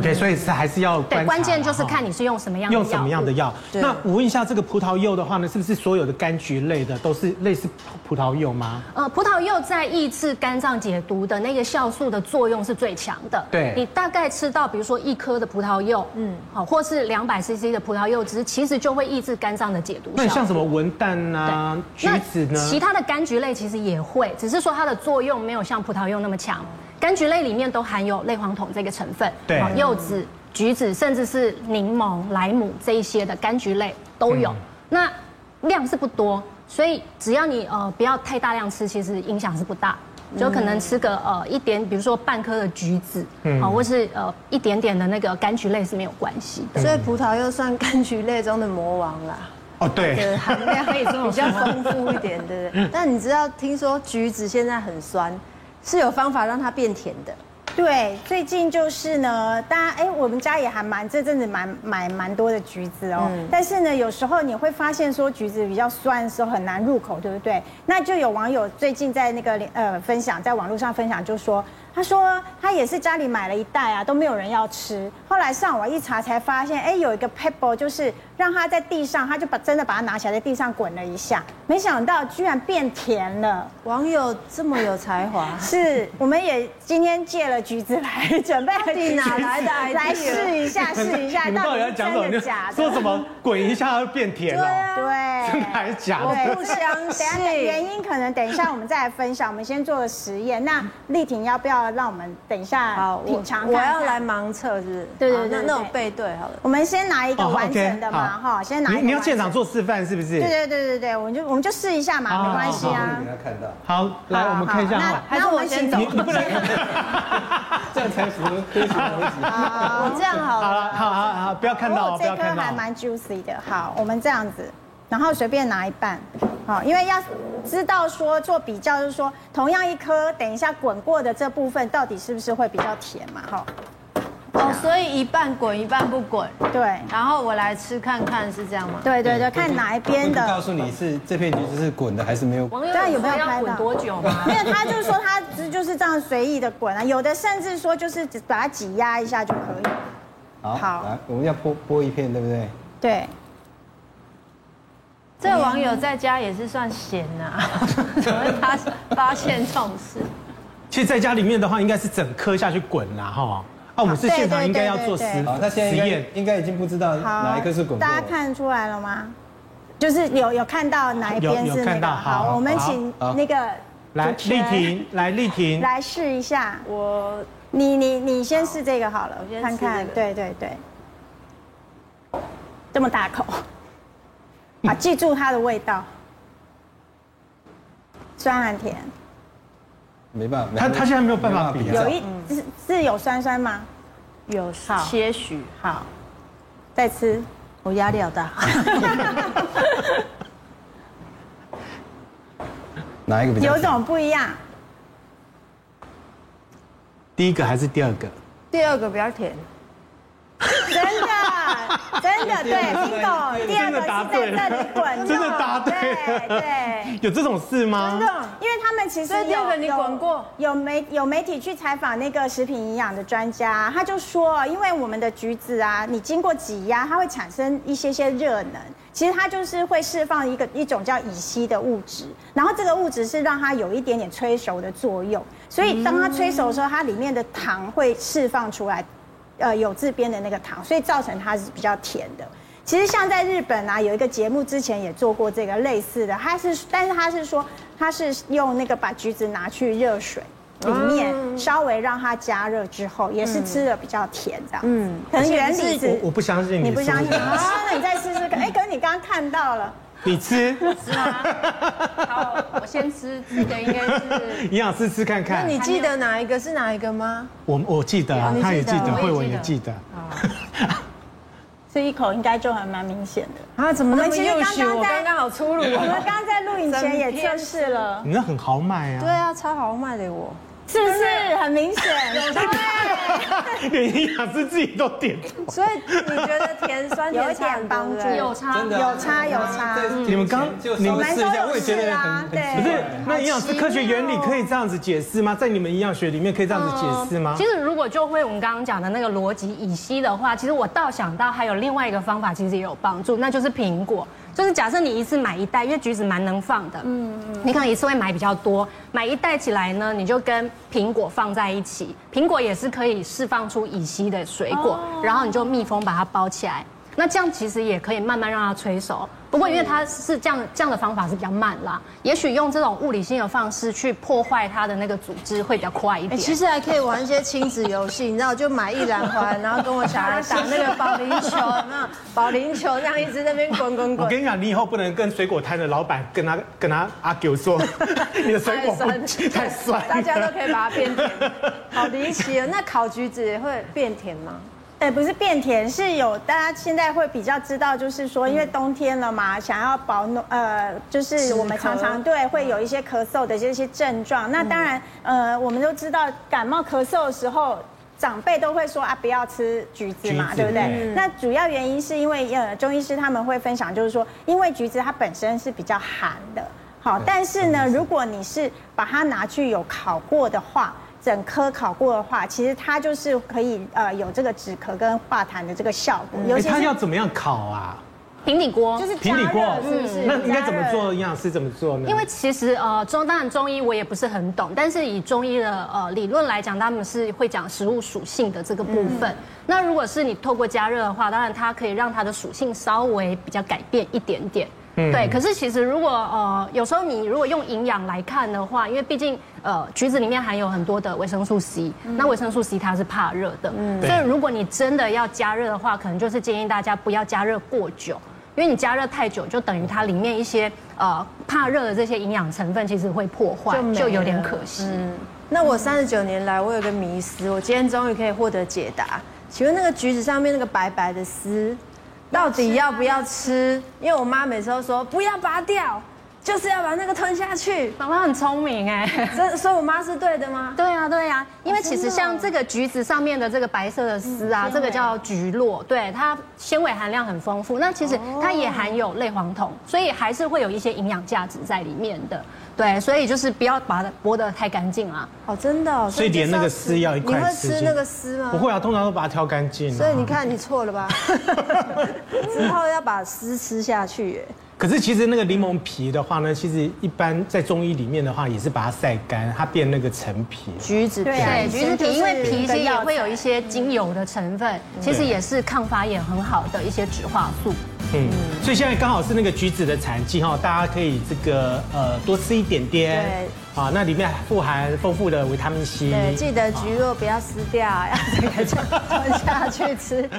OK，所以是还是要对，关键就是看你是用什么样用什么样的药。那我问一下，这个葡萄柚的话呢，是不是所有的柑橘类的都是类似葡萄柚吗？呃，葡萄柚在抑制肝脏解毒的那个酵素的作用是最强的。对，你大概吃到比如说一颗的葡萄柚，嗯，好，或是两百 CC 的葡萄柚汁，其实就会抑制肝脏的解毒。那像什么文旦啊、橘子呢？其他的柑橘类其实也会，只是说它的作用没有像葡萄柚那么强。柑橘类里面都含有类黄酮这个成分，对，柚子。橘子，甚至是柠檬、莱姆这一些的柑橘类都有，那量是不多，所以只要你呃不要太大量吃，其实影响是不大，就可能吃个呃一点，比如说半颗的橘子，好，或是呃一点点的那个柑橘类是没有关系的。所以葡萄又算柑橘类中的魔王啦。哦，对，含量可以说比较丰富一点，对不对？但你知道，听说橘子现在很酸，是有方法让它变甜的。对，最近就是呢，大家哎，我们家也还蛮这阵子蛮买蛮多的橘子哦。嗯、但是呢，有时候你会发现说橘子比较酸的时候很难入口，对不对？那就有网友最近在那个呃分享，在网络上分享，就说。他说他也是家里买了一袋啊，都没有人要吃。后来上网一查才发现，哎，有一个 pebble 就是让他在地上，他就把真的把它拿起来在地上滚了一下，没想到居然变甜了。网友这么有才华，是我们也今天借了橘子来 准备，到底哪来的？来试一下，试一下，到底真的假的？说什么滚一下会变甜了？对，真的还是假的？我不相信。等下原因可能等一下我们再来分享。我们先做个实验。那丽婷要不要？让我们等一下品尝看看。我要来盲测，是不是？对对对，那那种背对好了。我们先拿一个完整的嘛，哈，先拿一个。你要现场做示范是不是？对对对对对，我们就我们就试一下嘛，没关系啊。给他看到。好，来我们看一下。那那我们先走。你不能 这样才符合科学逻辑。好，我这样好了。好了，好好好，不要看到，不要看到。这颗还蛮 juicy 的。好，我们这样子。然后随便拿一半，好，因为要知道说做比较，就是说同样一颗，等一下滚过的这部分到底是不是会比较甜嘛？好，哦，所以一半滚一半不滚，对。然后我来吃看看是这样吗？对对对，看哪一边的。告诉你是这片橘子是滚的还是没有？网友有没有拍滚多久吗？没有，他就是说他只就是这样随意的滚啊，有的甚至说就是只把它挤压一下就可以。好，好，来，我们要剥剥一片，对不对？对。这个网友在家也是算闲呐，怎么他发现这种事？其实在家里面的话，应该是整颗下去滚啦，哈。啊，我们是现场应该要做实好，他现在实验，应该已经不知道哪一颗是滚。大家看出来了吗？就是有有看到哪一边是那个？好，我们请那个来立婷，来立婷，来试一下。我，你你你先试这个好了，我先看看。对对对，这么大口。啊，记住它的味道，酸还甜，没办法，他他现在没有办法比，有一是是有酸酸吗？有少些许，好，再吃，我压力好大，哪一个比较？有种不一样，第一个还是第二个？第二个比较甜。真的，真的 对，Bingo，第二个是在这里滚，真的答对，对，有这种事吗？真的，因为他们其实第二个你滚过，有媒有媒体去采访那个食品营养的专家，他就说，因为我们的橘子啊，你经过挤压，它会产生一些些热能，其实它就是会释放一个一种叫乙烯的物质，然后这个物质是让它有一点点催熟的作用，所以当它催熟的时候，它里面的糖会释放出来。呃，有字边的那个糖，所以造成它是比较甜的。其实像在日本啊，有一个节目之前也做过这个类似的，它是，但是它是说它是用那个把橘子拿去热水，里面稍微让它加热之后，也是吃的比较甜这样。嗯，可能原理是我我不相信你不相信 啊？那你再试试看。哎，可是你刚刚看到了。你吃是吗？好，我先吃这个，应该是营养师吃看看。那你记得哪一个是哪一个吗？我我记得啊，他也记得，慧文也记得。这一口应该就还蛮明显的啊！怎么那么优秀？我刚刚好粗鲁。我们刚刚在录影前也测试了。你那很豪迈啊！对啊，超豪迈的我。是不是很明显？对，连营养师自己都点。所以你觉得甜酸有一点帮助？有差，有差，有差。你们刚你们试一下，我也觉得很不是，那营养师科学原理可以这样子解释吗？在你们营养学里面可以这样子解释吗？其实如果就会我们刚刚讲的那个逻辑乙烯的话，其实我倒想到还有另外一个方法，其实也有帮助，那就是苹果。就是假设你一次买一袋，因为橘子蛮能放的，嗯嗯，你可能一次会买比较多，买一袋起来呢，你就跟苹果放在一起，苹果也是可以释放出乙烯的水果，然后你就密封把它包起来，那这样其实也可以慢慢让它催熟。不过，因为它是这样这样的方法是比较慢啦，也许用这种物理性的方式去破坏它的那个组织会比较快一点。其实还可以玩一些亲子游戏，你知道，就买一篮环，然后跟我小孩打那个保龄球，有没有？保龄球这样一直在那边滚滚滚。我跟你讲，你以后不能跟水果摊的老板跟他跟他阿狗说，你的水果太酸，太酸，大家都可以把它变甜，好离奇啊！那烤橘子也会变甜吗？哎，不是变甜，是有大家现在会比较知道，就是说，因为冬天了嘛，想要保暖，呃，就是我们常常对会有一些咳嗽的这些症状。那当然，呃，我们都知道感冒咳嗽的时候，长辈都会说啊，不要吃橘子嘛，对不对？那主要原因是因为呃，中医师他们会分享，就是说，因为橘子它本身是比较寒的，好，但是呢，如果你是把它拿去有烤过的话。整颗烤过的话，其实它就是可以呃有这个止咳跟化痰的这个效果。尤其它要怎么样烤啊？平底锅就是平底锅，是不是？那应该怎么做？营养师怎么做呢？因为其实呃中当然中医我也不是很懂，但是以中医的呃理论来讲，他们是会讲食物属性的这个部分。那如果是你透过加热的话，当然它可以让它的属性稍微比较改变一点点。对，可是其实如果呃有时候你如果用营养来看的话，因为毕竟呃橘子里面含有很多的维生素 C，那维生素 C 它是怕热的，所以如果你真的要加热的话，可能就是建议大家不要加热过久，因为你加热太久，就等于它里面一些呃怕热的这些营养成分其实会破坏，就有点可惜。嗯，那我三十九年来我有个迷思，我今天终于可以获得解答，请问那个橘子上面那个白白的丝？到底要不要吃？因为我妈每次都说不要拔掉，就是要把那个吞下去。妈妈很聪明哎，所所以我妈是对的吗？对啊对啊，因为其实像这个橘子上面的这个白色的丝啊，这个叫橘络，对，它纤维含量很丰富。那其实它也含有类黄酮，所以还是会有一些营养价值在里面的。对，所以就是不要把它剥得太干净啊。哦，真的。所以连那个丝要一块。你会吃那个丝吗？不会啊，通常都把它挑干净。所以你看，你错了吧？之后要把丝吃下去。可是其实那个柠檬皮的话呢，其实一般在中医里面的话，也是把它晒干，它变那个陈皮。橘子皮，对，橘子皮，因为皮其实也会有一些精油的成分，其实也是抗发炎很好的一些植化素。嗯，所以现在刚好是那个橘子的产季哈，大家可以这个呃多吃一点点。对，啊，那里面富含丰富的维他命 C。对，记得橘肉不要撕掉，要 这个 吞下去吃。